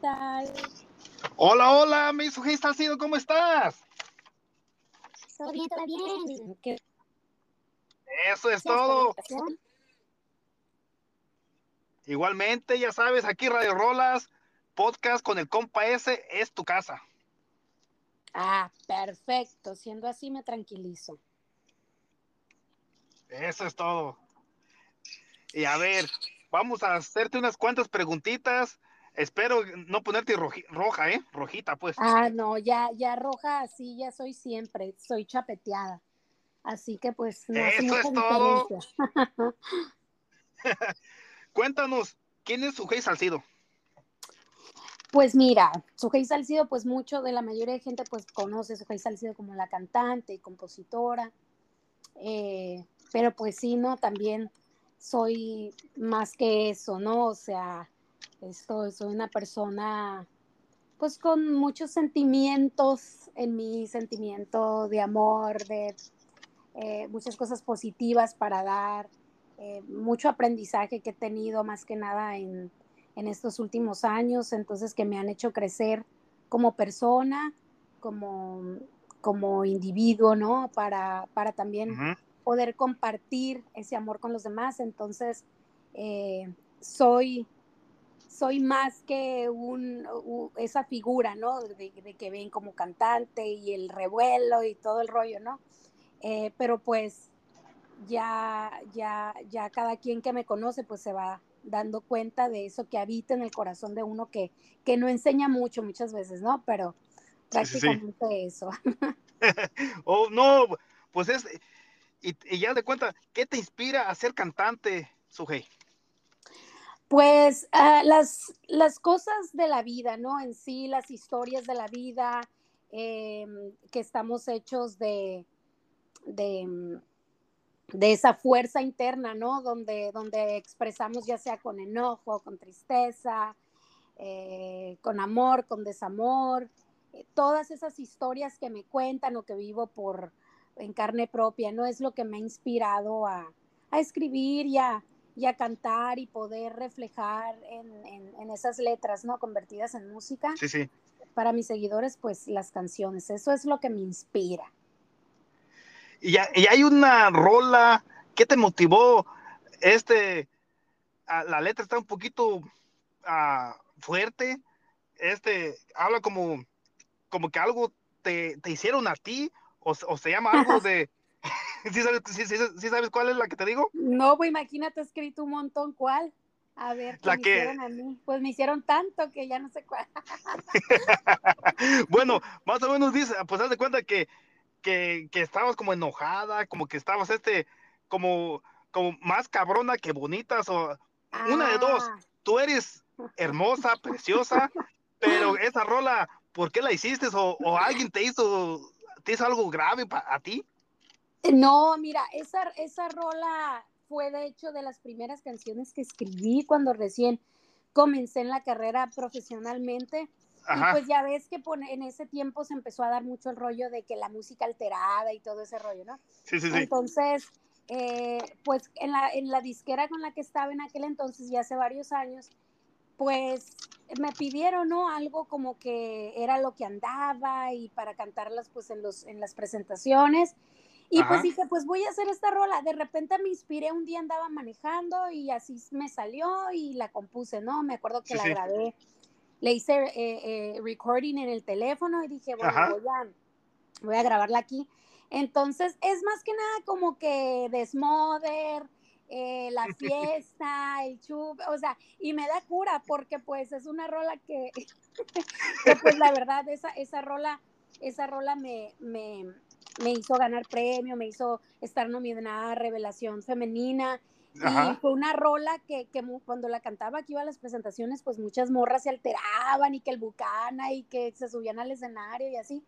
tal? Hola, hola, mi sujeto Salcido, ¿cómo estás? Todo bien, todo bien. ¿Qué Eso es todo. Igualmente, ya sabes, aquí Radio Rolas, podcast con el compa S, es tu casa. Ah, perfecto. Siendo así, me tranquilizo. Eso es todo. Y a ver, vamos a hacerte unas cuantas preguntitas. Espero no ponerte roja, ¿eh? Rojita, pues. Ah, no, ya, ya roja, así ya soy siempre, soy chapeteada. Así que pues no Eso es todo. Cuéntanos, ¿quién es Sujei Salcido? Pues mira, Sujei Salcido, pues mucho de la mayoría de gente pues conoce a Sujei Salcido como la cantante y compositora. Eh, pero pues sí, ¿no? También soy más que eso, ¿no? O sea, esto, soy una persona pues con muchos sentimientos en mi sentimiento de amor, de eh, muchas cosas positivas para dar, eh, mucho aprendizaje que he tenido más que nada en, en, estos últimos años, entonces que me han hecho crecer como persona, como, como individuo, ¿no? Para, para también poder compartir ese amor con los demás. Entonces, eh, soy, soy más que un, esa figura, ¿no? De, que ven como cantante y el revuelo y todo el rollo, ¿no? Eh, pero pues ya, ya, ya cada quien que me conoce, pues se va dando cuenta de eso que habita en el corazón de uno que, que no enseña mucho muchas veces, ¿no? Pero prácticamente eso. oh, no, pues es, y, ya de cuenta, ¿qué te inspira a ser cantante, Sujei? Pues ah, las, cosas de la vida, ¿no? En sí, las historias de la vida, em, que estamos hechos de, de, de, esa fuerza interna, ¿no? Donde, donde expresamos ya sea con enojo, con tristeza, eh, con amor, con desamor, eh, todas esas historias que me cuentan o que vivo por, en carne propia, ¿no? Es lo que me ha inspirado a, escribir y a, cantar y poder reflejar en, esas letras, ¿no? Convertidas en música. Sí, sí. Para mis seguidores, pues las canciones, eso es lo que me inspira. Y, hay una rola, ¿qué te motivó? Este, la letra está un poquito ah, fuerte, este, habla como, como que algo te, te hicieron a ti o, se llama algo de... ¿Sí sabes, cuál es la que te digo? No, pues imagínate, he escrito un montón, ¿cuál? A ver, ¿qué me hicieron a mí? Pues me hicieron tanto que ya no sé cuál. bueno, más o menos dice, pues haz de cuenta que, que, estabas como enojada, como que estabas este, como, como más cabrona que bonitas, o una de dos, ah. tú eres hermosa, preciosa, pero esa rola, ¿por qué la hiciste? O, o alguien te hizo ¿Es algo grave para ti? No, mira, esa, esa rola fue de hecho de las primeras canciones que escribí cuando recién comencé en la carrera profesionalmente. Y pues ya ves que en ese tiempo se empezó a dar mucho el rollo de que la música alterada y todo ese rollo, ¿no? Sí, sí, sí. Entonces, eh, pues en la, en la disquera con la que estaba en aquel entonces, ya hace varios años, pues me pidieron, ¿no? Algo como que era lo que andaba y para cantarlas pues en, los, en las presentaciones. Y pues dije, pues voy a hacer esta rola. De repente me inspiré, un día andaba manejando y así me salió y la compuse, ¿no? Me acuerdo que la grabé, le hice eh, eh, recording en el teléfono y dije, bueno, voy a, voy a grabarla aquí. Entonces es más que nada como que desmoder, eh, la fiesta, el chup, o sea, y me da cura porque pues es una rola que, pues la verdad, esa, esa rola, esa rola me, me, me, hizo ganar premio, me hizo estar nominada a Revelación Femenina. Y fue una rola que, que, cuando la cantaba aquí iba a las presentaciones, pues muchas morras se alteraban y que el bucana y que se subían al escenario y así.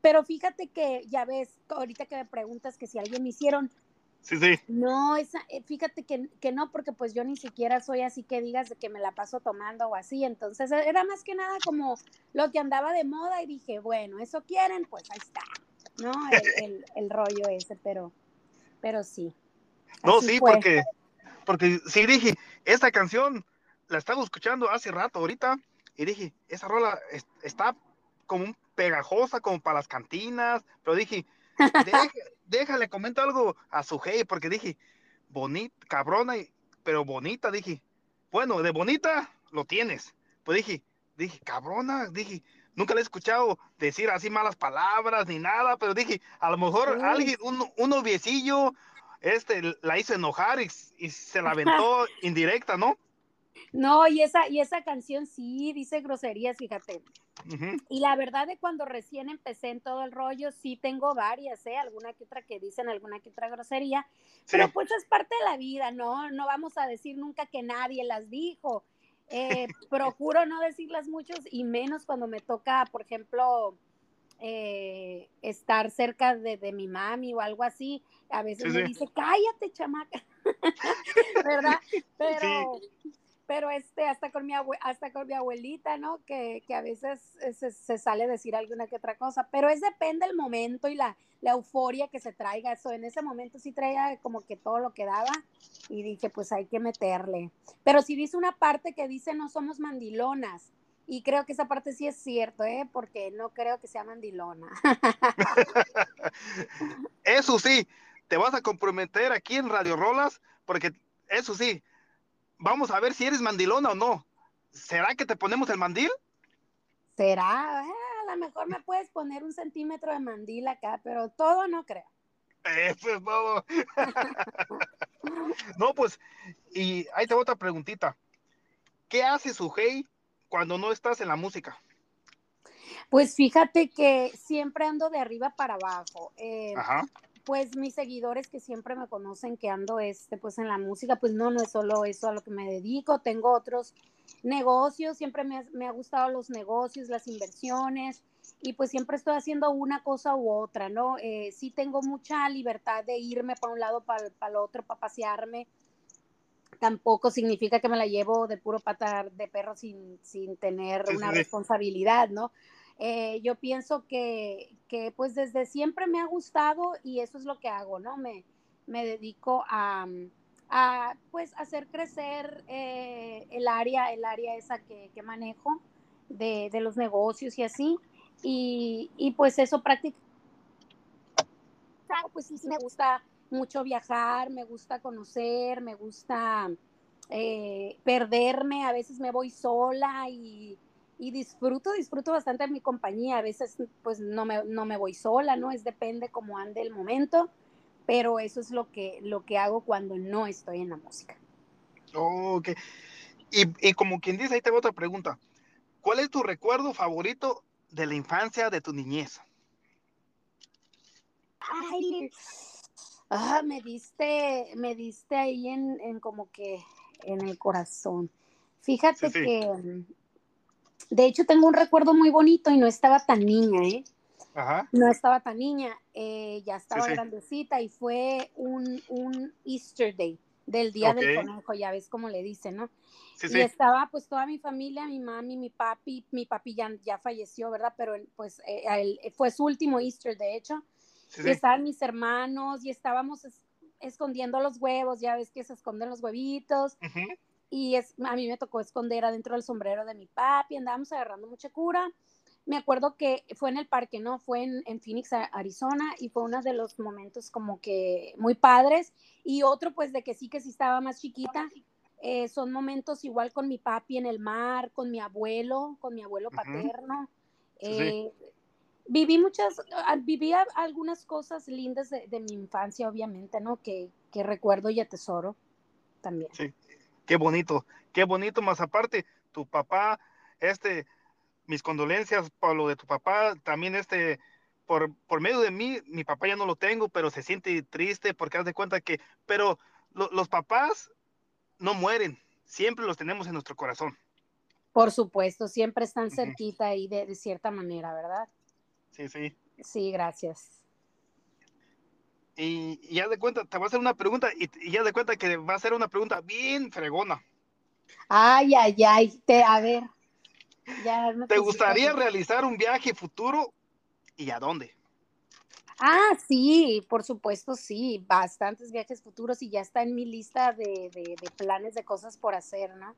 Pero fíjate que ya ves, ahorita que me preguntas que si alguien me hicieron, Sí, sí. No, esa, eh, fíjate que, que, no, porque pues yo ni siquiera soy así que digas de que me la paso tomando o así. Entonces era más que nada como lo que andaba de moda y dije, bueno, eso quieren, pues ahí está, ¿no? El, el, rollo ese, pero, pero sí. No, sí, porque, porque sí dije, esta canción la estaba escuchando hace rato, ahorita y dije, esa rola está como pegajosa, como para las cantinas, pero dije, déjale, comento algo a su hey, porque dije, bonita, cabrona, pero bonita, dije, bueno, de bonita lo tienes. Pues dije, dije, cabrona, dije, nunca le he escuchado decir así malas palabras ni nada, pero dije, a lo mejor alguien, un, un noviecillo, este, la hizo enojar y, y se la aventó indirecta, ¿no? No, y esa, y esa canción sí dice groserías, fíjate. Y la verdad de cuando recién empecé en todo el rollo, sí tengo varias, ¿eh? Alguna que otra que dicen alguna que otra grosería, pero pues es parte de la vida, ¿no? No vamos a decir nunca que nadie las dijo. Eh, procuro no decirlas muchos y menos cuando me toca, por ejemplo, eh, estar cerca de, mi mami o algo así. A veces me dice, cállate, chamaca, ¿verdad? Pero pero este, hasta con mi, hasta con mi abuelita, ¿no? Que, a veces se, sale a decir alguna que otra cosa, pero es depende del momento y la, euforia que se traiga. Eso en ese momento sí traía como que todo lo que daba y dije, pues hay que meterle. Pero si dice una parte que dice no somos mandilonas. Y creo que esa parte sí es cierto, ¿eh? Porque no creo que sea mandilona. eso sí, te vas a comprometer aquí en Radio Rolas, porque eso sí, vamos a ver si eres mandilona o no. ¿Será que te ponemos el mandil? Será, eh, a lo mejor me puedes poner un centímetro de mandil acá, pero todo no creo. Eso es todo. no, pues, y ahí te otra preguntita. ¿Qué hace su hey cuando no estás en la música? Pues fíjate que siempre ando de arriba para abajo. Eh, Ajá pues mis seguidores que siempre me conocen que ando este pues en la música, pues no, no es solo eso a lo que me dedico, tengo otros negocios, siempre me, me ha gustado los negocios, las inversiones y pues siempre estoy haciendo una cosa u otra, ¿no? Eh, sí tengo mucha libertad de irme para un lado, para, para el otro, para pasearme. Tampoco significa que me la llevo de puro patar de perro sin, sin tener una responsabilidad, ¿no? Eh, yo pienso que, que, pues desde siempre me ha gustado y eso es lo que hago, ¿no? Me, me dedico a, a, pues hacer crecer eh, el área, el área esa que, que manejo de, de, los negocios y así. Y, y pues eso prácticamente, pues sí, sí me gusta mucho viajar, me gusta conocer, me gusta eh, perderme, a veces me voy sola y y disfruto, disfruto bastante de mi compañía. A veces pues no me, no me voy sola, ¿no? Es depende cómo ande el momento, pero eso es lo que, lo que hago cuando no estoy en la música. Ok. Y, y como quien dice, ahí tengo otra pregunta. ¿Cuál es tu recuerdo favorito de la infancia, de tu niñez? Ay, ah, me diste, me diste ahí en, en como que en el corazón. Fíjate que de hecho, tengo un recuerdo muy bonito y no estaba tan niña, ¿eh? Ajá. No estaba tan niña, eh, ya estaba grandecita y fue un, un, Easter Day del día del conejo, ya ves cómo le dicen, ¿no? Sí, y estaba pues toda mi familia, mi mami, mi papi, mi papi ya, ya falleció, ¿verdad? Pero pues eh, fue su último Easter, de hecho. y estaban mis hermanos y estábamos escondiendo los huevos, ya ves que se esconden los huevitos y es, a mí me tocó esconder adentro del sombrero de mi papi, andábamos agarrando mucha cura. Me acuerdo que fue en el parque, ¿no? Fue en, Phoenix, Arizona, y fue uno de los momentos como que muy padres. Y otro, pues, de que sí, que sí estaba más chiquita. Eh, son momentos igual con mi papi en el mar, con mi abuelo, con mi abuelo paterno. Eh, viví muchas, ah, viví algunas cosas lindas de, mi infancia, obviamente, ¿no? Que, que recuerdo y atesoro también. Sí qué bonito, qué bonito, más aparte, tu papá, este, mis condolencias por lo de tu papá, también este, por, por medio de mí, mi papá ya no lo tengo, pero se siente triste porque haz de cuenta que, pero los papás no mueren, siempre los tenemos en nuestro corazón. Por supuesto, siempre están cerquita ahí de, de cierta manera, ¿verdad? Sí, sí. Sí, gracias y, ya de cuenta, te voy a hacer una pregunta y, ya de cuenta que va a ser una pregunta bien fregona. Ay, ay, ay, te, a ver. ¿Te gustaría realizar un viaje futuro y a dónde? Ah, sí, por supuesto, sí, bastantes viajes futuros y ya está en mi lista de, de, planes de cosas por hacer, ¿no?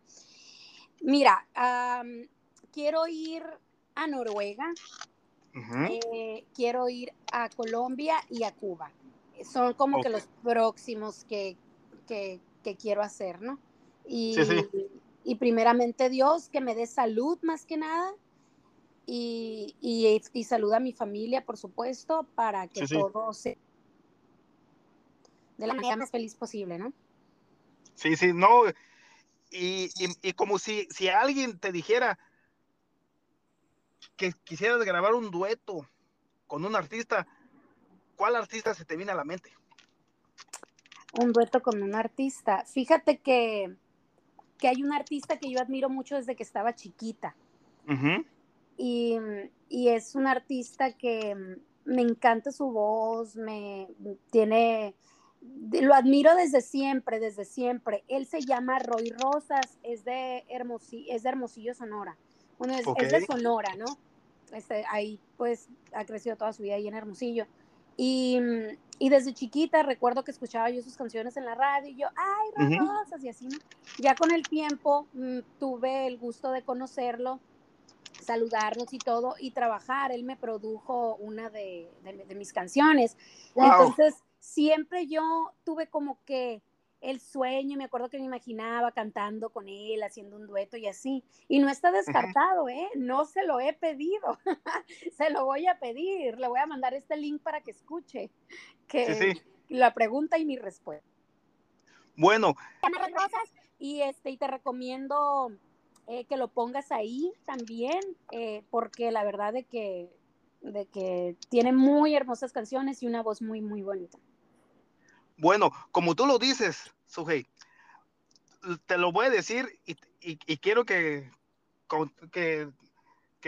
Mira, quiero ir a Noruega, eh, quiero ir a Colombia y a Cuba. Son como que los próximos que, que, quiero hacer, ¿no? Y, y primeramente Dios, que me dé salud más que nada. Y, y, y salud a mi familia, por supuesto, para que todo sea de la manera más feliz posible, ¿no? Sí, sí, no. Y, y, como si, si alguien te dijera que quisieras grabar un dueto con un artista, ¿cuál artista se te viene a la mente? Un dueto con un artista. Fíjate que, que hay un artista que yo admiro mucho desde que estaba chiquita. y, y, es un artista que me encanta su voz, me tiene lo admiro desde siempre, desde siempre. Él se llama Roy Rosas, es de, Hermosillo, es de Hermosillo, Sonora. Bueno, es, de Sonora, ¿no? Este, ahí pues ha crecido toda su vida ahí en Hermosillo. Y, y, desde chiquita recuerdo que escuchaba yo sus canciones en la radio y yo, ay, Rosas, y así, ¿no? Ya con el tiempo mm, tuve el gusto de conocerlo, saludarnos y todo, y trabajar. Él me produjo una de, de, mis canciones. Entonces, siempre yo tuve como que el sueño, me acuerdo que me imaginaba cantando con él, haciendo un dueto y así. Y no está descartado, ¿eh? No se lo he pedido. se lo voy a pedir. Le voy a mandar este link para que escuche que la pregunta y mi respuesta. Bueno. Y, este, y te recomiendo eh, que lo pongas ahí también, eh, porque la verdad de que, de que tiene muy hermosas canciones y una voz muy, muy bonita. Bueno, como tú lo dices, Sujei, te lo voy a decir y, quiero que,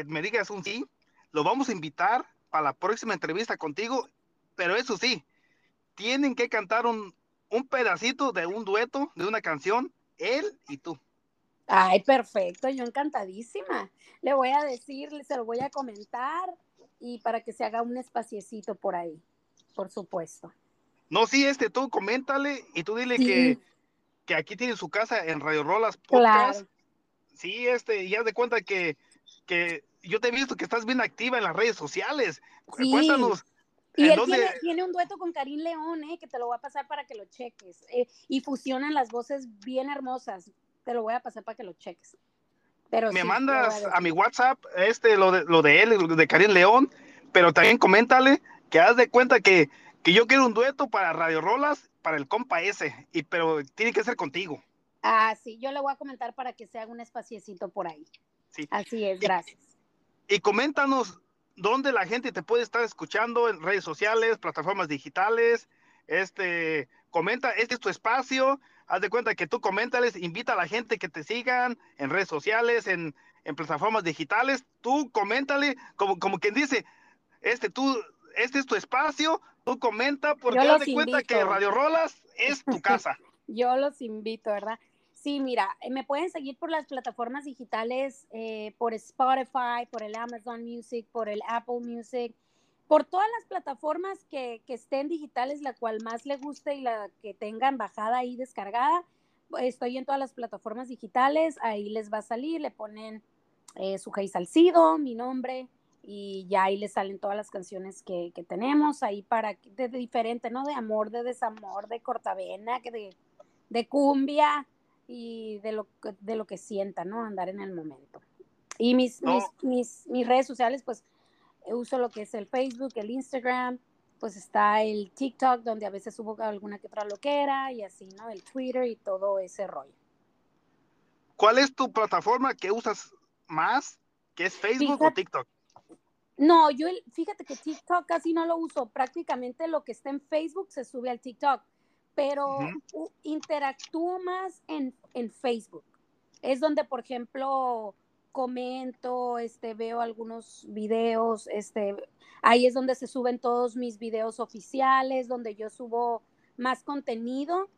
me digas un sí. Lo vamos a invitar para la próxima entrevista contigo, pero eso sí, tienen que cantar un, un pedacito de un dueto, de una canción, él y tú. Ay, perfecto, yo encantadísima. Le voy a decir, se lo voy a comentar y para que se haga un espaciecito por ahí, por supuesto. No, sí, este, tú coméntale y tú dile que, que, aquí tiene su casa en Radio Rolas Podcast. Sí, este, ya de cuenta que, que yo te he visto que estás bien activa en las redes sociales. Cuéntanos. Y él tiene, un dueto con Karim León, eh, que te lo voy a pasar para que lo cheques. Eh, y fusionan las voces bien hermosas. Te lo voy a pasar para que lo cheques. Pero me mandas a, mi WhatsApp este lo de, lo de él, de Karim León, pero también coméntale que haz de cuenta que que yo quiero un dueto para Radio Rolas, para el compa ese, y, pero tiene que ser contigo. Ah, sí, yo le voy a comentar para que se haga un espaciecito por ahí. Sí. Así es, gracias. Y, coméntanos dónde la gente te puede estar escuchando en redes sociales, plataformas digitales. Este, comenta, este es tu espacio. Haz de cuenta que tú coméntales, invita a la gente que te sigan en redes sociales, en, en plataformas digitales. Tú coméntale, como, como quien dice, este, tú este es tu espacio, tú comenta porque haz de cuenta que Radio Rolas es tu casa. Yo los invito, ¿verdad? Sí, mira, eh, me pueden seguir por las plataformas digitales, eh, por Spotify, por el Amazon Music, por el Apple Music, por todas las plataformas que, que estén digitales, la cual más le guste y la que tengan bajada y descargada. Estoy en todas las plataformas digitales, ahí les va a salir, le ponen eh, su Salcido, mi nombre, y ya ahí le salen todas las canciones que, tenemos ahí para de, diferente, ¿no? De amor, de desamor, de cortavena, de, de cumbia y de lo, de lo que sienta, ¿no? Andar en el momento. Y mis, mis, mis, redes sociales, pues uso lo que es el Facebook, el Instagram, pues está el TikTok, donde a veces subo alguna que otra loquera y así, ¿no? El Twitter y todo ese rollo. ¿Cuál es tu plataforma que usas más? ¿Que es Facebook o TikTok? No, yo fíjate que TikTok casi no lo uso. Prácticamente lo que está en Facebook se sube al TikTok, pero interactúo más en, Facebook. Es donde, por ejemplo, comento, este, veo algunos videos, este, ahí es donde se suben todos mis videos oficiales, donde yo subo más contenido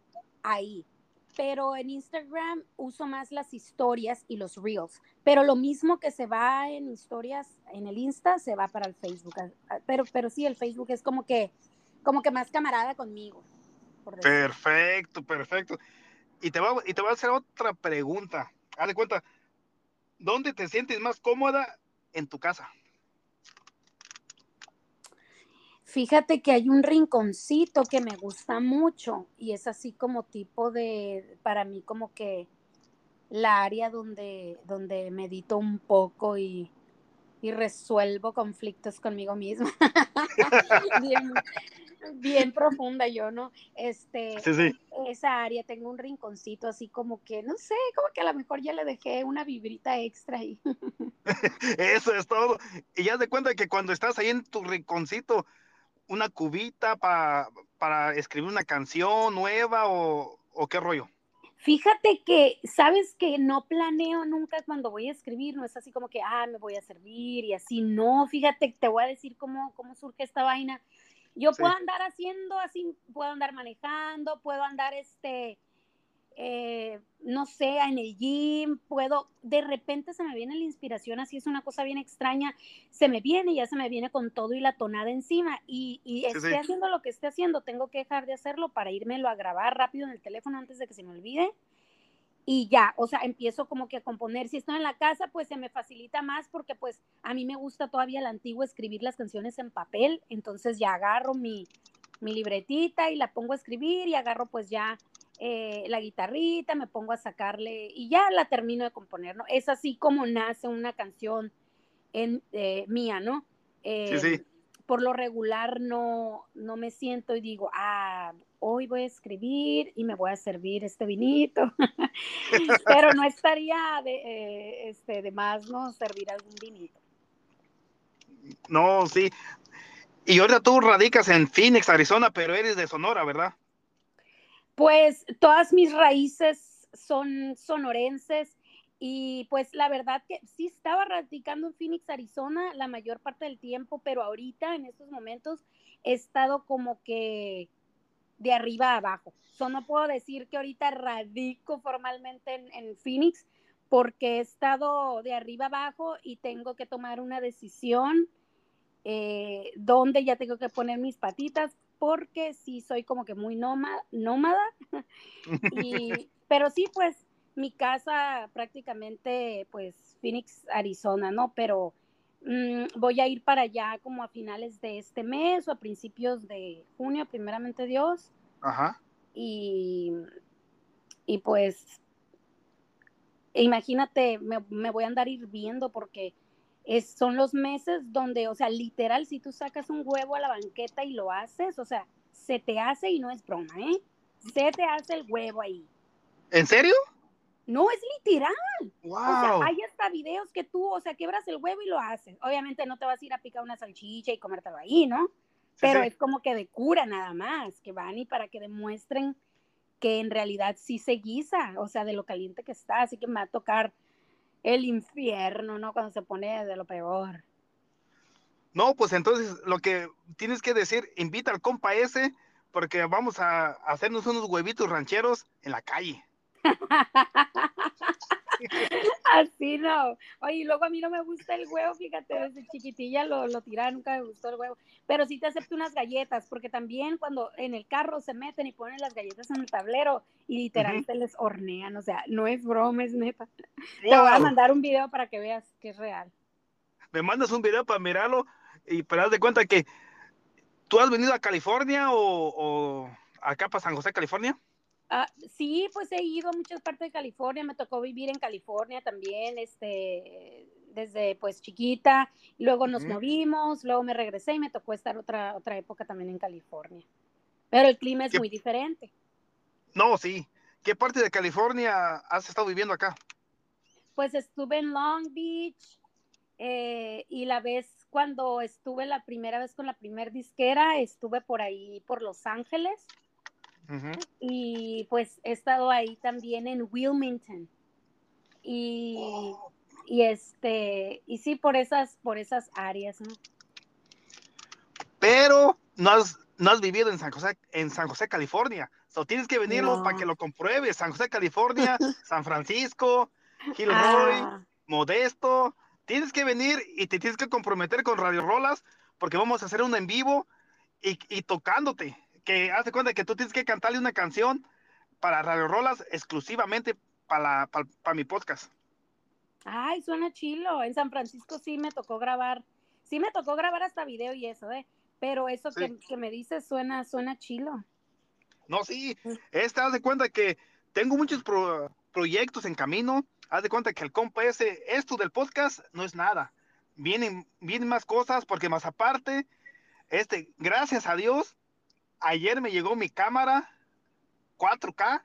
ahí pero en Instagram uso más las historias y los reels. Pero lo mismo que se va en historias en el Insta, se va para el Facebook. Ah, ah, pero, pero sí, el Facebook es como que, como que más camarada conmigo. Perfecto, perfecto. Y te, voy, y te voy a hacer otra pregunta. Haz de cuenta, ¿dónde te sientes más cómoda en tu casa? Fíjate que hay un rinconcito que me gusta mucho y es así como tipo de, para mí como que la área donde, donde medito un poco y, y resuelvo conflictos conmigo misma. bien, bien, profunda yo, ¿no? Este, sí, sí. esa área tengo un rinconcito así como que, no sé, como que a lo mejor ya le dejé una vibrita extra ahí. Eso es todo. Y ya de cuenta que cuando estás ahí en tu rinconcito, una cubita para escribir una canción nueva o, o qué rollo? Fíjate que, sabes que no planeo nunca cuando voy a escribir, no es así como que, ah, me voy a servir y así, no, fíjate, te voy a decir cómo, cómo surge esta vaina. Yo puedo andar haciendo así, puedo andar manejando, puedo andar este, eh, no sé, en el gym, puedo, de repente se me viene la inspiración, así es una cosa bien extraña, se me viene, ya se me viene con todo y la tonada encima, y, y esté haciendo lo que esté haciendo, tengo que dejar de hacerlo para irmelo a grabar rápido en el teléfono antes de que se me olvide, y ya, o sea, empiezo como que a componer, si estoy en la casa, pues se me facilita más porque pues a mí me gusta todavía la antigua escribir las canciones en papel, entonces ya agarro mi, mi libretita y la pongo a escribir y agarro pues ya eh, la guitarrita, me pongo a sacarle y ya la termino de componer, ¿no? Es así como nace una canción en, eh, mía, ¿no? sí, sí. Em, por lo regular no, no me siento y digo, ah, hoy voy a escribir y me voy a servir este vinito, pero no estaría de, eh, este, de más, ¿no? Servir algún vinito. No, sí. Y ahora tú radicas en Phoenix, Arizona, pero eres de Sonora, ¿verdad? Pues todas mis raíces son sonorenses y pues la verdad que sí estaba radicando en Phoenix, Arizona la mayor parte del tiempo, pero ahorita en estos momentos he estado como que de arriba a abajo. So, no puedo decir que ahorita radico formalmente en, Phoenix porque he estado de arriba abajo y tengo que tomar una decisión eh, donde ya tengo que poner mis patitas porque sí soy como que muy nómada, nómada. pero sí, pues mi casa prácticamente, pues Phoenix, Arizona, ¿no? Pero mm, voy a ir para allá como a finales de este mes o a principios de junio, primeramente Dios. Ajá. Y, y pues, imagínate, me, me voy a andar hirviendo porque son los meses donde, o sea, literal, si tú sacas un huevo a la banqueta y lo haces, o sea, se te hace y no es broma, ¿eh? Se te hace el huevo ahí. ¿En serio? No, es literal. Wow. O sea, hay hasta videos que tú, o sea, quebras el huevo y lo haces. Obviamente no te vas a ir a picar una salchicha y comértelo ahí, ¿no? Pero es como que de cura nada más, que van y para que demuestren que en realidad sí se guisa, o sea, de lo caliente que está. Así que me va a tocar el infierno, ¿no? Cuando se pone de lo peor. No, pues entonces lo que tienes que decir, invita al compa ese, porque vamos a hacernos unos huevitos rancheros en la calle. Así no. Oye, luego a mí no me gusta el huevo, fíjate, desde chiquitilla lo, lo tiraba, nunca me gustó el huevo. Pero sí te acepto unas galletas, porque también cuando en el carro se meten y ponen las galletas en el tablero y literalmente les hornean, o sea, no es broma, es neta. Te voy a mandar un video para que veas que es real. Me mandas un video para mirarlo y para de cuenta que tú has venido a California o, o acá para San José, California. Ah, sí, pues he ido a muchas partes de California, me tocó vivir en California también, este, desde pues chiquita, luego nos movimos, luego me regresé y me tocó estar otra, otra época también en California. Pero el clima es muy diferente. No, sí. ¿Qué parte de California has estado viviendo acá? Pues estuve en Long Beach eh, y la vez cuando estuve la primera vez con la primer disquera, estuve por ahí, por Los Ángeles. Y pues he estado ahí también en Wilmington. Y, y, este, y sí, por esas, por esas áreas, ¿no? Pero no has, no has vivido en San José, en San José, California. So, tienes que venirlo para que lo compruebes. San José, California, San Francisco, Gilroy, ah. Modesto. Tienes que venir y te tienes que comprometer con Radio Rolas porque vamos a hacer un en vivo y, y tocándote que hace cuenta que tú tienes que cantarle una canción para Radio Rolas exclusivamente para, para, mi podcast. Ay, suena chilo. En San Francisco sí me tocó grabar, sí me tocó grabar hasta video y eso, ¿eh? Pero eso que, que, me dices suena, suena chilo. No, sí, este, haz de cuenta que tengo muchos proyectos en camino. Haz de cuenta que el compa ese, esto del podcast no es nada. Vienen, vienen más cosas porque más aparte, este, gracias a Dios, ayer me llegó mi cámara 4K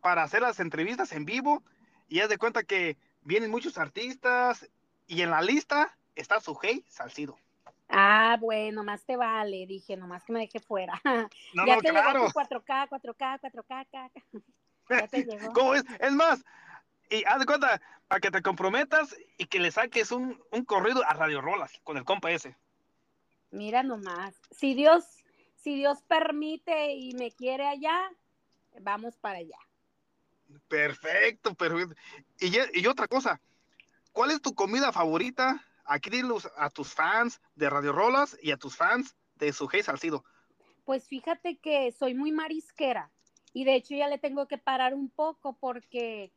para hacer las entrevistas en vivo y haz de cuenta que vienen muchos artistas y en la lista está Sujei Salcido. Ah, bueno, más te vale, dije, nomás que me deje fuera. No, ya no, te claro. 4K, 4K, 4K. Ya te llegó. ¿Cómo es? Es más, y haz de cuenta, para que te comprometas y que le saques un, un corrido a Radio Rolas con el compa ese. Mira nomás, si Dios, si Dios permite y me quiere allá, vamos para allá. Perfecto, perfecto. Y, y otra cosa, ¿cuál es tu comida favorita? Aquí dilos a tus fans de Radio Rolas y a tus fans de Sujei Salcido. Pues fíjate que soy muy marisquera y de hecho ya le tengo que parar un poco porque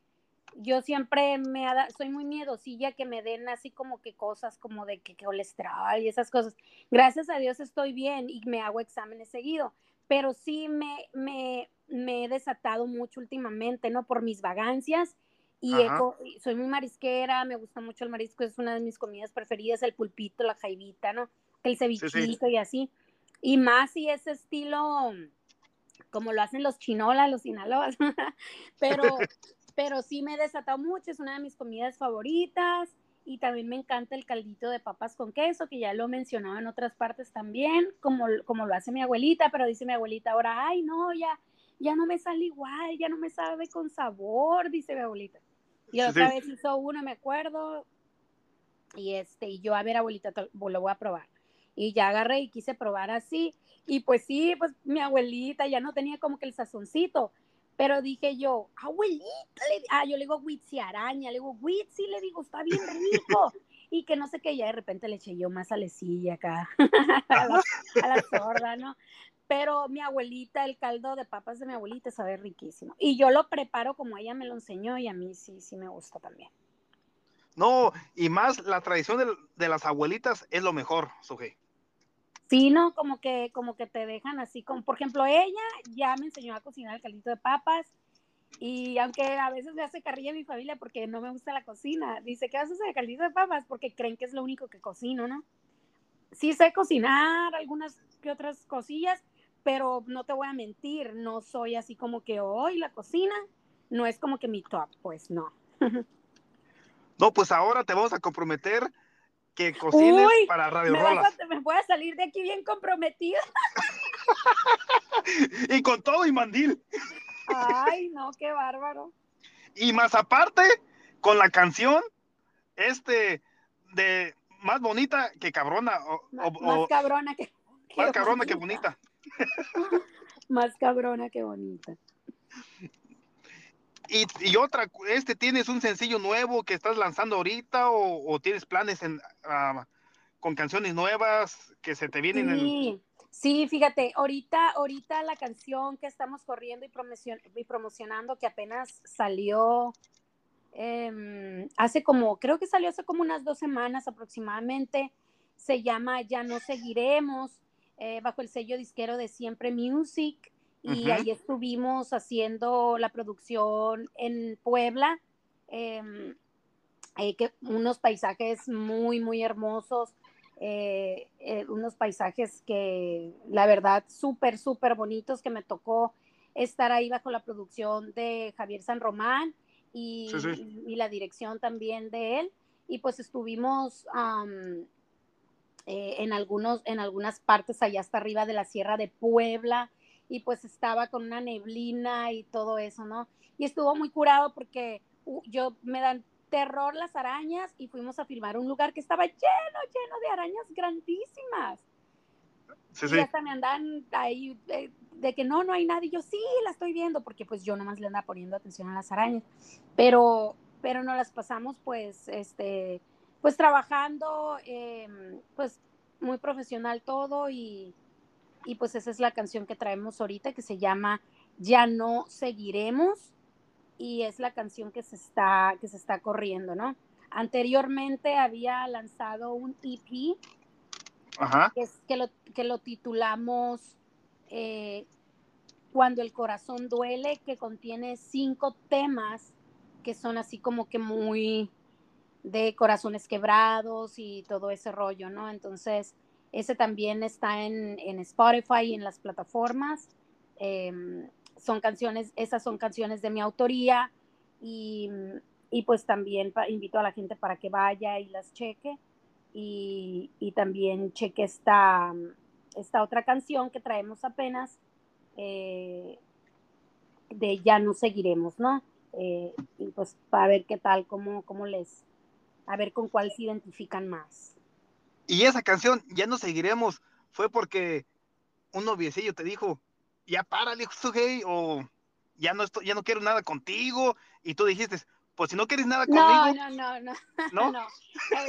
yo siempre me soy muy miedosilla que me den así como que cosas como de que, colesterol y esas cosas. Gracias a Dios estoy bien y me hago exámenes seguido, pero sí me, me, me he desatado mucho últimamente, ¿no? Por mis vagancias y soy muy marisquera, me gusta mucho el marisco, es una de mis comidas preferidas, el pulpito, la jaivita, ¿no? El cevichito y así. Y más si ese estilo, como lo hacen los chinolas, los sinaloas, pero, pero sí me he desatado mucho, es una de mis comidas favoritas y también me encanta el caldito de papas con queso, que ya lo he mencionado en otras partes también, como, como lo hace mi abuelita, pero dice mi abuelita ahora, ay, no, ya, ya no me sale igual, ya no me sabe con sabor, dice mi abuelita. Y otra vez hizo uno, me acuerdo, y este, y yo, a ver, abuelita, lo voy a probar. Y ya agarré y quise probar así, y pues sí, pues mi abuelita ya no tenía como que el sazoncito, pero dije yo, abuelita, ah, yo le digo Witsi araña, le digo Witsi, le digo, está bien rico. y que no sé qué, ya de repente le eché yo más alecilla acá, a, la, a la sorda, ¿no? pero mi abuelita, el caldo de papas de mi abuelita sabe riquísimo. Y yo lo preparo como ella me lo enseñó y a mí sí, sí me gusta también. No, y más la tradición de, las abuelitas es lo mejor, Suje. No, como que, como que te dejan así, como por ejemplo, ella ya me enseñó a cocinar el caldito de papas y aunque a veces me hace carrilla mi familia porque no me gusta la cocina, dice, ¿qué haces el caldito de papas? Porque creen que es lo único que cocino, ¿no? Sí sé cocinar algunas que otras cosillas, pero no te voy a mentir, no soy así como que hoy la cocina, no es como que mi top, pues no. No, pues ahora te vamos a comprometer que cocines para Radio me Rolas. me voy a salir de aquí bien comprometida. y con todo y mandil. Ay, no, qué bárbaro. Y más aparte, con la canción, este, de más bonita que cabrona. más, cabrona que. más cabrona que bonita. Más cabrona que bonita. Y, otra, este tienes un sencillo nuevo que estás lanzando ahorita o, tienes planes en, ah, con canciones nuevas que se te vienen sí, sí, fíjate, ahorita, ahorita la canción que estamos corriendo y, y promocionando que apenas salió em, hace como, creo que salió hace como unas dos semanas aproximadamente, se llama Ya no seguiremos eh, bajo el sello disquero de Siempre Music y ahí estuvimos haciendo la producción en Puebla, em, eh, que, unos paisajes muy, muy hermosos, eh, unos paisajes que la verdad súper, súper bonitos que me tocó estar ahí bajo la producción de Javier San Román y, y la dirección también de él. Y pues estuvimos eh, en, algunos, en algunas partes allá hasta arriba de la Sierra de Puebla y pues estaba con una neblina y todo eso, ¿no? Y estuvo muy curado porque uh, yo me dan terror las arañas y fuimos a filmar un lugar que estaba lleno, lleno de arañas grandísimas. Sí, y hasta me andan ahí de, de, que no, no hay nadie. Yo sí, la estoy viendo porque pues yo nomás le andaba poniendo atención a las arañas. Pero, pero no las pasamos pues, este, pues trabajando, em, pues muy profesional todo y, y, pues esa es la canción que traemos ahorita que se llama Ya no seguiremos y es la canción que se está, que se está corriendo, ¿no? Anteriormente había lanzado un EP Que, que, lo, que lo titulamos eh, Cuando el corazón duele, que contiene cinco temas que son así como que muy de corazones quebrados y todo ese rollo, ¿no? Entonces, ese también está en, en Spotify y en las plataformas. Em, son canciones, esas son canciones de mi autoría y, y pues también invito a la gente para que vaya y las cheque y, y también cheque esta, esta otra canción que traemos apenas eh, de Ya no seguiremos, ¿no? Eh, y pues para ver qué tal, cómo, cómo les, a ver con cuál se identifican más. Y esa canción, Ya no seguiremos, fue porque un noviecillo te dijo, ya párale, gay, o ya no, estoy, ya no quiero nada contigo, y tú dijiste, pues si no quieres nada conmigo. No, no, no, no. ¿No? no,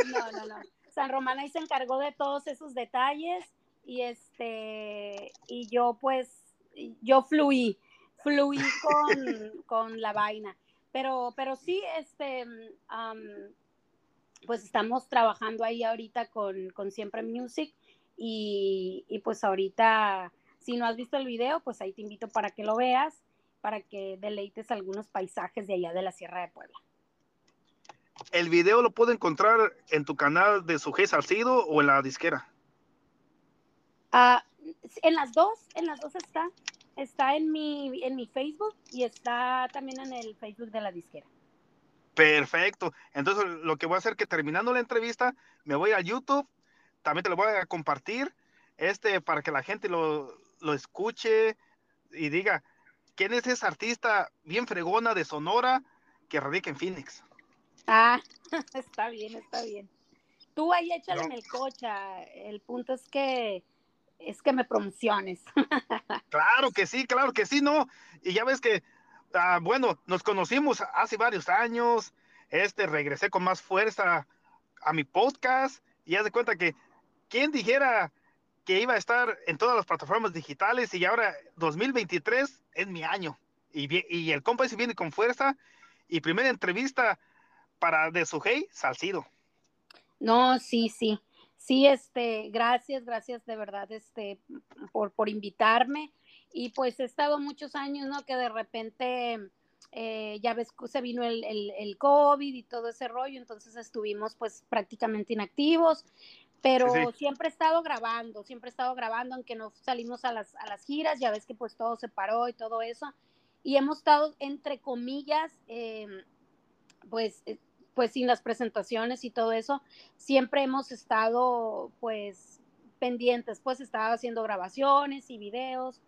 no, no, no. San Román ahí se encargó de todos esos detalles y este, y yo pues, yo fluí, fluí con, con la vaina. Pero, pero sí, este, pues estamos trabajando ahí ahorita con, con Siempre Music y, y pues ahorita si no has visto el video, pues ahí te invito para que lo veas, para que deleites algunos paisajes de allá de la Sierra de Puebla. ¿El video lo puedo encontrar en tu canal de Sujé Salcido o en la disquera? Ah, en las dos, en las dos está. Está en mi, en mi Facebook y está también en el Facebook de la disquera. Perfecto. Entonces lo que voy a hacer es que terminando la entrevista, me voy a YouTube, también te lo voy a compartir, este, para que la gente lo, lo escuche y diga, ¿quién es esa artista bien fregona de Sonora que radica en Phoenix? Ah, está bien, está bien. Tú ahí échale en el cocha. El punto es que es que me promociones. Claro que sí, claro que sí, no. Y ya ves que, ah, bueno, nos conocimos hace varios años. Este regresé con más fuerza a mi podcast y haz de cuenta que quién dijera que iba a estar en todas las plataformas digitales y ahora 2023 es mi año. Y, el compa viene con fuerza y primera entrevista para de Sujei Salcido. No, sí, sí. Sí, este, gracias, gracias de verdad, este, por, por invitarme. Y pues he estado muchos años, ¿no? Que de repente, eh, ya ves, se vino el, el, el, COVID y todo ese rollo, entonces estuvimos pues prácticamente inactivos pero siempre he estado grabando, siempre he estado grabando, aunque no salimos a las, a las giras, ya ves que pues todo se paró y todo eso, y hemos estado, entre comillas, em, pues, eh, pues sin las presentaciones y todo eso, siempre hemos estado pues pendientes, pues estaba haciendo grabaciones y videos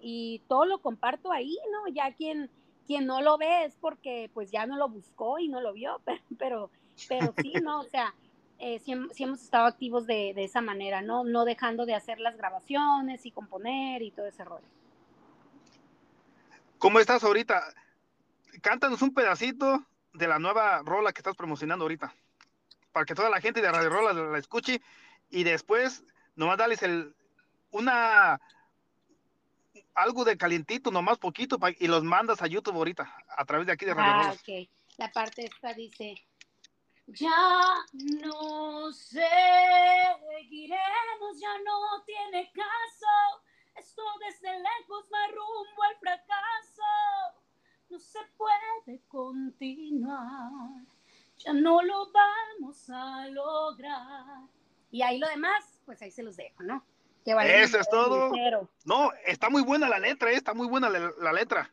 y todo lo comparto ahí, ¿no? Ya quien, quien no lo ve es porque pues ya no lo buscó y no lo vio, pero, pero, sí, ¿no? O sea, eh, sí, hemos estado activos de, de, esa manera, ¿no? No dejando de hacer las grabaciones y componer y todo ese rollo. ¿Cómo estás ahorita? Cántanos un pedacito de la nueva rola que estás promocionando ahorita, para que toda la gente de Radio Rola la, escuche y después nomás dales el, una algo de calientito, nomás poquito, y los mandas a YouTube ahorita, a través de aquí de Radio ah, ok. La parte esta dice, ya no seguiremos, ya no tiene caso. Esto desde lejos va rumbo al fracaso. No se puede continuar. Ya no lo vamos a lograr. Y ahí lo demás, pues ahí se los dejo, ¿no? Eso es todo. No, está muy buena la letra, eh, está muy buena la letra.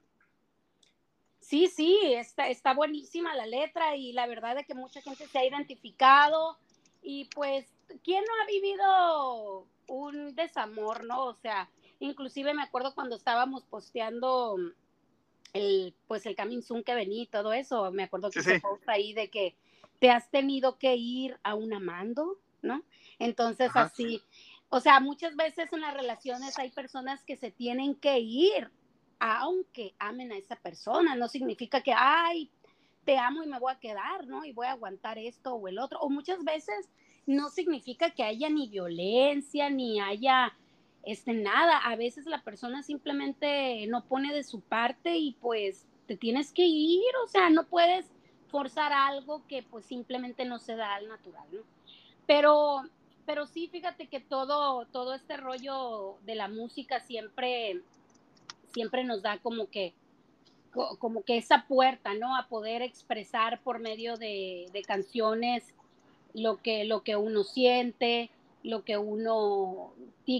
Sí, sí, está, está buenísima la letra y la verdad es que mucha gente se ha identificado y pues, ¿quién no ha vivido un desamor, no? O sea, inclusive me acuerdo cuando estábamos posteando el, pues el Coming que venía y todo eso, me acuerdo que se ahí de que te has tenido que ir a un amando, ¿no? Entonces así, o sea, muchas veces en las relaciones hay personas que se tienen que ir aunque amen a esa persona, no significa que, ay, te amo y me voy a quedar, ¿no? Y voy a aguantar esto o el otro. O muchas veces no significa que haya ni violencia, ni haya este, nada. A veces la persona simplemente no pone de su parte y pues te tienes que ir, o sea, no puedes forzar algo que pues simplemente no se da al natural, ¿no? Pero, pero sí, fíjate que todo, todo este rollo de la música siempre, siempre nos da como que, como que esa puerta, ¿no? A poder expresar por medio de, de canciones lo que, lo que uno siente, lo que uno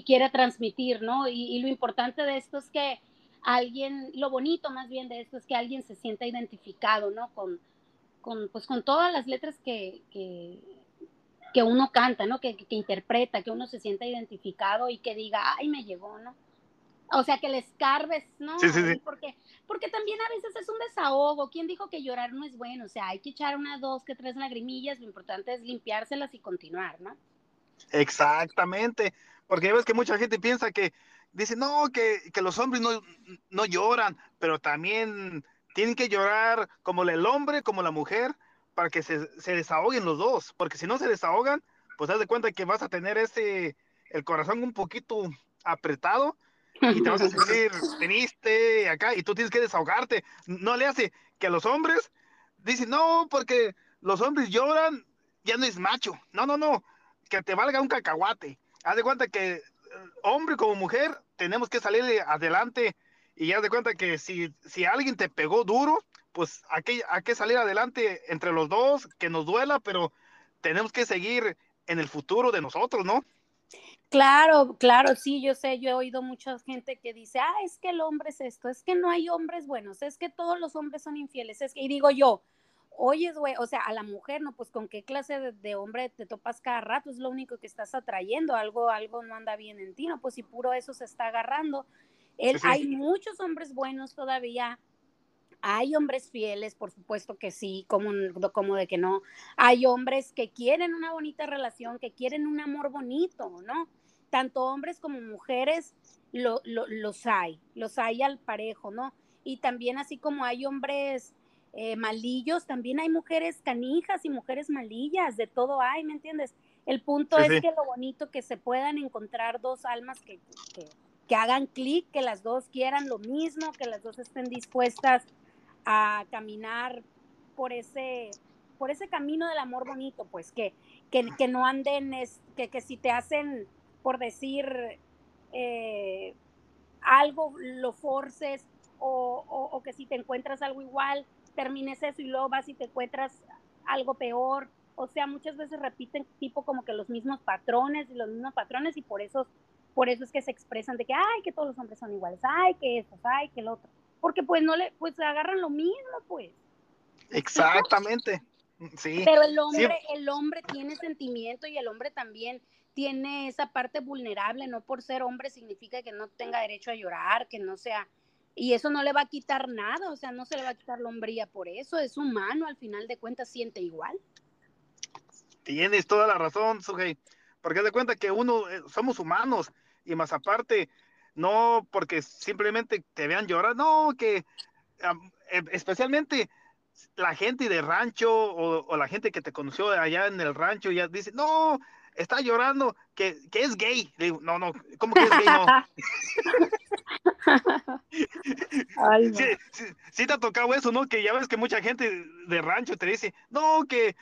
quiere transmitir, ¿no? Y, lo importante de esto es que alguien, lo bonito más bien de esto es que alguien se sienta identificado, ¿no? Con, con, pues, con todas las letras que, que, que uno canta, ¿no? Que, que, interpreta, que uno se sienta identificado y que diga, ay, me llegó, ¿no? O sea, que le escarbes, ¿no? Sí, sí, sí. Porque, porque también a veces es un desahogo. ¿Quién dijo que llorar no es bueno? O sea, hay que echar una, dos, que tres lagrimillas. Lo importante es limpiárselas y continuar, ¿no? Exactamente, porque ya ves que mucha gente piensa que dice, no, que, los hombres no, no, lloran, pero también tienen que llorar como el hombre, como la mujer, para que se, se, desahoguen los dos, porque si no se desahogan, pues haz de cuenta que vas a tener ese, el corazón un poquito apretado y te vas a sentir triste acá y tú tienes que desahogarte. No le hace que a los hombres dicen, no, porque los hombres lloran, ya no es macho. No, no, no que te valga un cacahuate. Haz de cuenta que eh, hombre como mujer tenemos que salir adelante y haz de cuenta que si, si alguien te pegó duro, pues hay que, hay que salir adelante entre los dos, que nos duela, pero tenemos que seguir en el futuro de nosotros, ¿no? Claro, claro, sí, yo sé, yo he oído mucha gente que dice, ah, es que el hombre es esto, es que no hay hombres buenos, es que todos los hombres son infieles, es que, y digo yo, Oye, güey, o sea, a la mujer, ¿no? Pues con qué clase de, hombre te topas cada rato, es lo único que estás atrayendo, algo, algo no anda bien en ti, ¿no? Pues si puro eso se está agarrando. Él, Hay muchos hombres buenos todavía, hay hombres fieles, por supuesto que sí, como, como de que no. Hay hombres que quieren una bonita relación, que quieren un amor bonito, ¿no? Tanto hombres como mujeres lo, los hay, los hay al parejo, ¿no? Y también así como hay hombres eh, malillos, también hay mujeres canijas y mujeres malillas, de todo hay, ¿me entiendes? El punto es que lo bonito que se puedan encontrar dos almas que, que, hagan clic, que las dos quieran lo mismo, que las dos estén dispuestas a caminar por ese, por ese camino del amor bonito, pues que, que, no anden, es, que, que si te hacen, por decir, eh, algo, lo forces, o, o, que si te encuentras algo igual, termines eso y luego vas y te encuentras algo peor. O sea, muchas veces repiten tipo como que los mismos patrones y los mismos patrones y por eso, por eso es que se expresan de que, ay, que todos los hombres son iguales, ay, que esto, ay, que el otro. Porque pues no le, pues agarran lo mismo, pues. Exactamente. Sí. Pero el hombre, el hombre tiene sentimiento y el hombre también tiene esa parte vulnerable, no por ser hombre significa que no tenga derecho a llorar, que no sea, y eso no le va a quitar nada, o sea, no se le va a quitar lombría por eso, es humano, al final de cuentas siente igual. Tienes toda la razón, Sugei, porque de cuenta que uno, eh, somos humanos, y más aparte, no porque simplemente te vean llorar, no, que e, especialmente la gente de rancho o, o, la gente que te conoció allá en el rancho ya dice, no, está llorando, que, que es gay. digo, no, no, ¿cómo que es gay? No. Sí, te ha tocado eso, ¿no? Que ya ves que mucha gente de rancho te dice, no, que,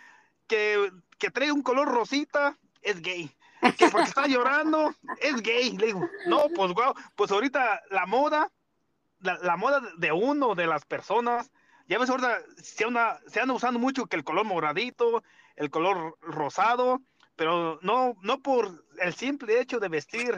que, que trae un color rosita, es gay. Que porque está llorando, es gay. Le digo, no, pues wow, pues ahorita la moda, la, la moda de uno, de las personas, ya ves ahorita se, anda, se anda usando mucho que el color moradito, el color rosado, pero no, no por el simple hecho de vestir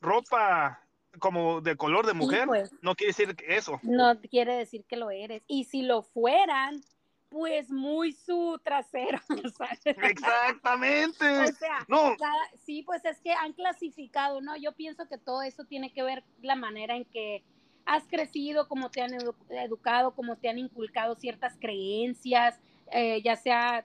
ropa como de color de mujer, pues. no quiere decir eso. No quiere decir que lo eres. Y si lo fueran, pues muy su trasero. Exactamente. o sea, no. sí, pues es que han clasificado, ¿no? Yo pienso que todo eso tiene que ver la manera en que has crecido, cómo te han educado, cómo te han inculcado ciertas creencias, eh, ya sea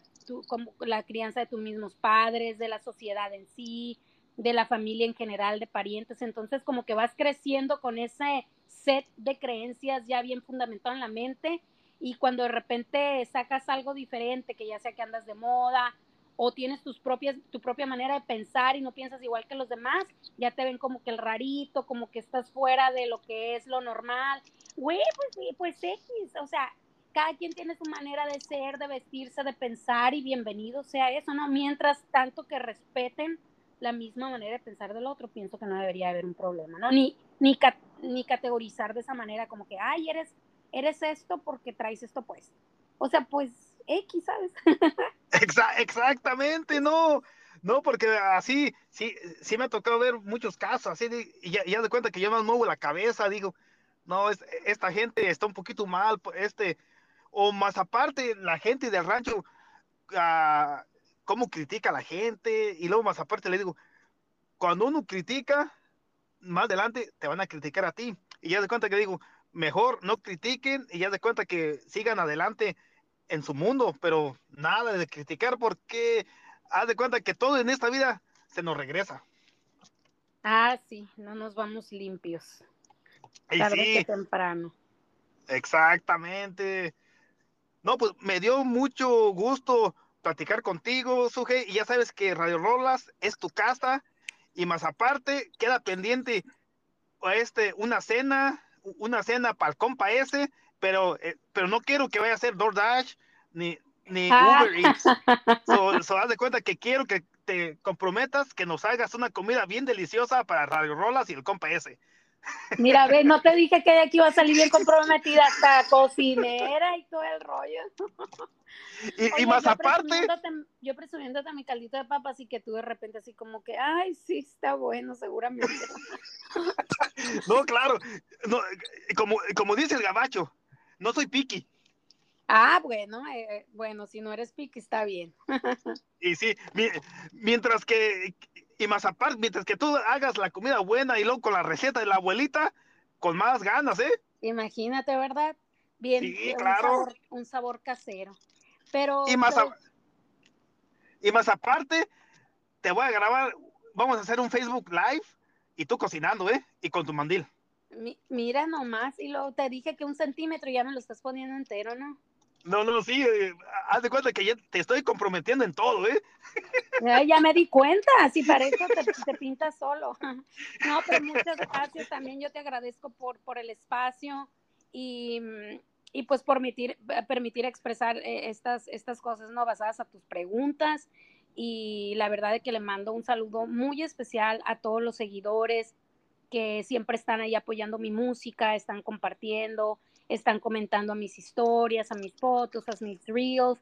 como la crianza de tus mismos padres, de la sociedad en sí, de la familia en general, de parientes. Entonces, como que vas creciendo con ese set de creencias ya bien fundamentado en la mente y cuando de repente sacas algo diferente, que ya sea que andas de moda o tienes tus propias, tu propia manera de pensar y no piensas igual que los demás, ya te ven como que el rarito, como que estás fuera de lo que es lo normal. Güey, pues, pues X, o sea, cada quien tiene su manera de ser, de vestirse, de pensar y bienvenido sea eso, ¿no? Mientras tanto que respeten la misma manera de pensar del otro, pienso que no debería haber un problema, ¿no? Ni, ni, ni categorizar de esa manera como que, ay, eres, eres esto porque traes esto pues. O sea, pues X, ¿sabes? exactamente, no. No, porque así, sí, sí me ha tocado ver muchos casos, así, y ya, ya de cuenta que yo más muevo la cabeza, digo, no, es, esta gente está un poquito mal, este, o más aparte, la gente del rancho, uh, cómo critica a la gente, y luego más aparte le digo, cuando uno critica, más adelante te van a criticar a ti, y ya de cuenta que digo, mejor no critiquen, y ya de cuenta que sigan adelante en su mundo, pero nada de criticar porque haz de cuenta que todo en esta vida se nos regresa. Ah, sí, no nos vamos limpios. Tarde sí, que temprano. Exactamente. No, pues me dio mucho gusto platicar contigo, Suje, y ya sabes que Radio Rolas es tu casa, y más aparte, queda pendiente este, una cena, una cena para el compa ese, pero, eh, pero no quiero que vaya a ser DoorDash, ni, ni ah. Uber Eats. So, haz de cuenta que quiero que te comprometas que nos hagas una comida bien deliciosa para Radio Rolas y el compa ese. Mira, ve, no te dije que aquí iba a salir bien comprometida hasta cocinera y todo el rollo. Y, más aparte. yo presumiéndote mi caldito de papas y que tú de repente así como que, ay, sí, está bueno, seguramente. no, claro. No, como, como dice el gabacho, no soy piqui. Ah, bueno, eh, eh, bueno, si no eres piqui está bien. y sí, mientras que, y más aparte, mientras que tú hagas la comida buena y luego con la receta de la abuelita, con más ganas, ¿eh? Imagínate, ¿verdad? Bien, sí, claro. un, sabor, casero. Pero. Y más, y más aparte, te voy a grabar, vamos a hacer un Facebook Live y tú cocinando, ¿eh? Y con tu mandil. mira nomás, y luego te dije que un centímetro ya me lo estás poniendo entero, ¿no? No, no, sí, eh, haz de cuenta que ya te estoy comprometiendo en todo, ¿eh? Ya, me di cuenta, si para eso te, te, pintas solo. No, pero muchas gracias también, yo te agradezco por, por el espacio y, y pues permitir, permitir expresar eh, estas, estas cosas, ¿no? Basadas a tus preguntas y la verdad es que le mando un saludo muy especial a todos los seguidores que siempre están ahí apoyando mi música, están compartiendo, están comentando a mis historias, a mis fotos, a mis reels,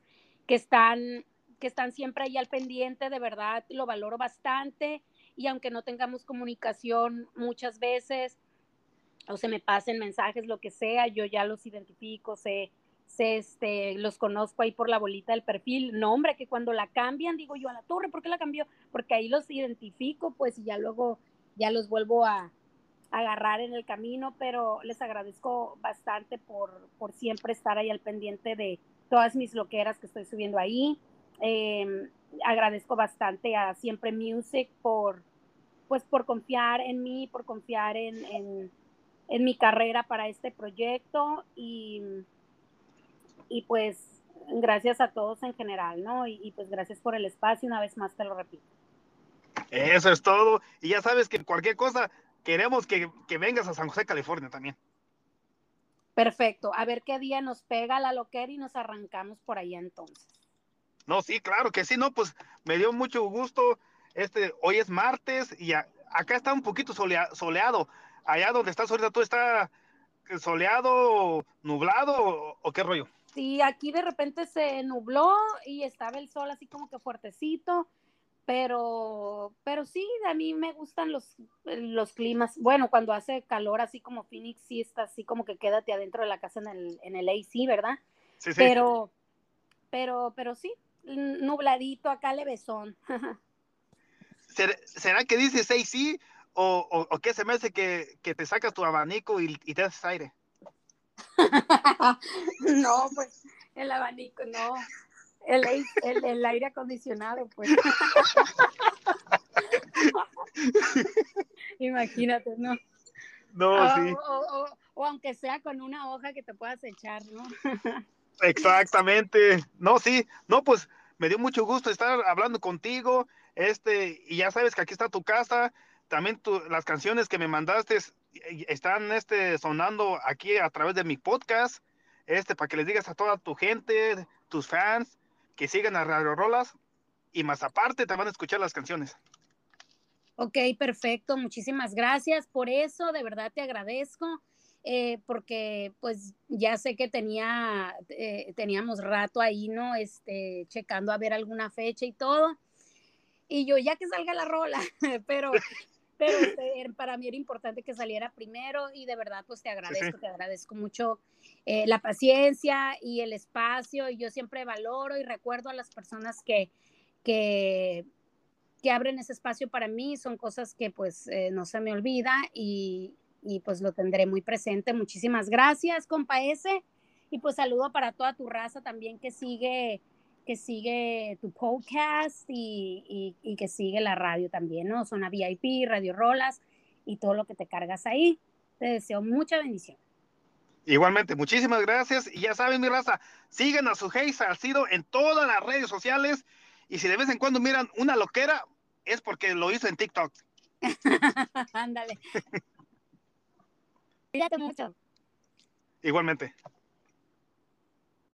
que están, que están siempre ahí al pendiente, de verdad lo valoro bastante y aunque no tengamos comunicación muchas veces o se me pasen mensajes, lo que sea, yo ya los identifico, sé, sé este, los conozco ahí por la bolita del perfil. No, hombre, que cuando la cambian, digo yo a la torre, ¿por qué la cambió? Porque ahí los identifico, pues, y ya luego ya los vuelvo a, agarrar en el camino, pero les agradezco bastante por, por siempre estar ahí al pendiente de todas mis loqueras que estoy subiendo ahí. Em, agradezco bastante a Siempre Music por, pues, por confiar en mí, por confiar en, en, mi carrera para este proyecto y, y pues gracias a todos en general, ¿no? Y, pues gracias por el espacio, una vez más te lo repito. Eso es todo. Y ya sabes que cualquier cosa, queremos que, vengas a San José, California también. Perfecto. A ver qué día nos pega la loquera y nos arrancamos por ahí entonces. No, sí, claro que sí, no, pues me dio mucho gusto. Este, hoy es martes y acá está un poquito soleado. Allá donde estás ahorita, ¿tú está soleado, nublado o qué rollo? Sí, aquí de repente se nubló y estaba el sol así como que fuertecito pero, pero sí, a mí me gustan los, los climas. Bueno, cuando hace calor, así como Phoenix, sí está así como que quédate adentro de la casa en el, en el AC, ¿verdad? Sí, sí. Pero, pero, pero sí, nubladito acá levesón. ¿Será que dices AC o, o, o qué se me hace que, que te sacas tu abanico y, y te haces aire? no, pues el abanico, no. El, el, aire acondicionado, pues. Imagínate, ¿no? No, sí. O, aunque sea con una hoja que te puedas echar, ¿no? Exactamente. No, sí. No, pues me dio mucho gusto estar hablando contigo. Este, y ya sabes que aquí está tu casa. También tu, las canciones que me mandaste están este, sonando aquí a través de mi podcast. este, para que les digas a toda tu gente, tus fans, que sigan a Radio Rolas y más aparte te van a escuchar las canciones. Ok, perfecto. Muchísimas gracias por eso. De verdad te agradezco. Eh, porque pues ya sé que tenía, eh, teníamos rato ahí, ¿no? Este, checando a ver alguna fecha y todo. Y yo, ya que salga la rola, pero, pero este, para mí era importante que saliera primero y de verdad pues te agradezco, te agradezco mucho eh, la paciencia y el espacio y yo siempre valoro y recuerdo a las personas que, que, que abren ese espacio para mí, son cosas que pues no se me olvida y, y pues lo tendré muy presente. Muchísimas gracias, compa ese. Y pues saludo para toda tu raza también que sigue, que sigue tu podcast y, y, que sigue la radio también, ¿no? Zona VIP, Radio Rolas y todo lo que te cargas ahí. Te deseo mucha bendición. Igualmente, muchísimas gracias. Y ya saben, mi raza, sigan a su Hey Salcido en todas las redes sociales. Y si de vez en cuando miran una loquera, es porque lo hizo en TikTok. Ándale. Cuídate mucho. Igualmente.